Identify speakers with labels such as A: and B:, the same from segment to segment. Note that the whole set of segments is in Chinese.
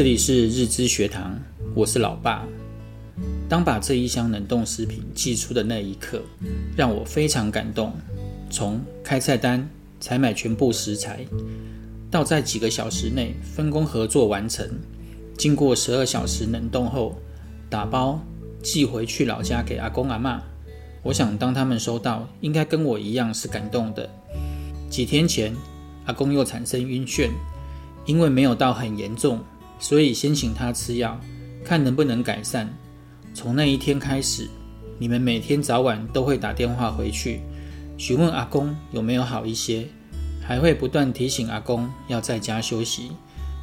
A: 这里是日知学堂，我是老爸。当把这一箱冷冻食品寄出的那一刻，让我非常感动。从开菜单、采买全部食材，到在几个小时内分工合作完成，经过十二小时冷冻后打包寄回去老家给阿公阿妈。我想，当他们收到，应该跟我一样是感动的。几天前，阿公又产生晕眩，因为没有到很严重。所以先请他吃药，看能不能改善。从那一天开始，你们每天早晚都会打电话回去，询问阿公有没有好一些，还会不断提醒阿公要在家休息，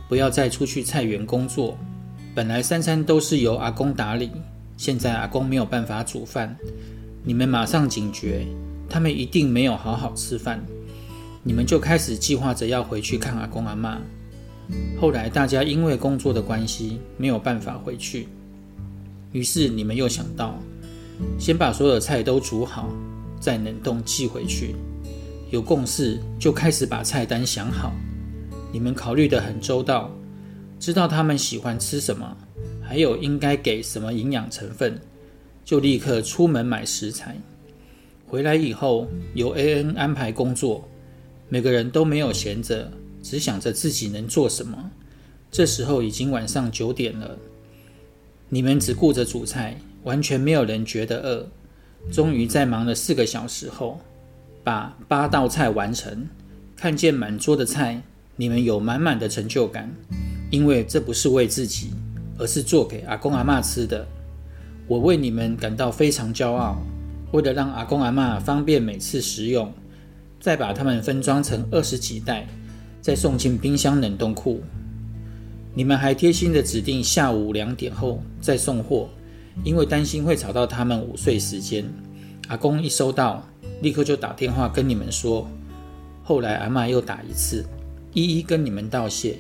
A: 不要再出去菜园工作。本来三餐都是由阿公打理，现在阿公没有办法煮饭，你们马上警觉，他们一定没有好好吃饭。你们就开始计划着要回去看阿公阿妈。后来大家因为工作的关系没有办法回去，于是你们又想到，先把所有菜都煮好，再冷冻寄回去。有共识就开始把菜单想好，你们考虑得很周到，知道他们喜欢吃什么，还有应该给什么营养成分，就立刻出门买食材。回来以后由 AN 安排工作，每个人都没有闲着。只想着自己能做什么，这时候已经晚上九点了。你们只顾着煮菜，完全没有人觉得饿。终于在忙了四个小时后，把八道菜完成，看见满桌的菜，你们有满满的成就感，因为这不是为自己，而是做给阿公阿嬷吃的。我为你们感到非常骄傲。为了让阿公阿嬷方便每次食用，再把它们分装成二十几袋。再送进冰箱冷冻库。你们还贴心的指定下午两点后再送货，因为担心会吵到他们午睡时间。阿公一收到，立刻就打电话跟你们说。后来阿嬷又打一次，一一跟你们道谢。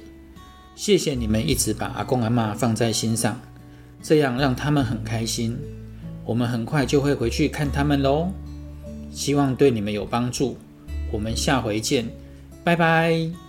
A: 谢谢你们一直把阿公阿妈放在心上，这样让他们很开心。我们很快就会回去看他们喽。希望对你们有帮助。我们下回见，拜拜。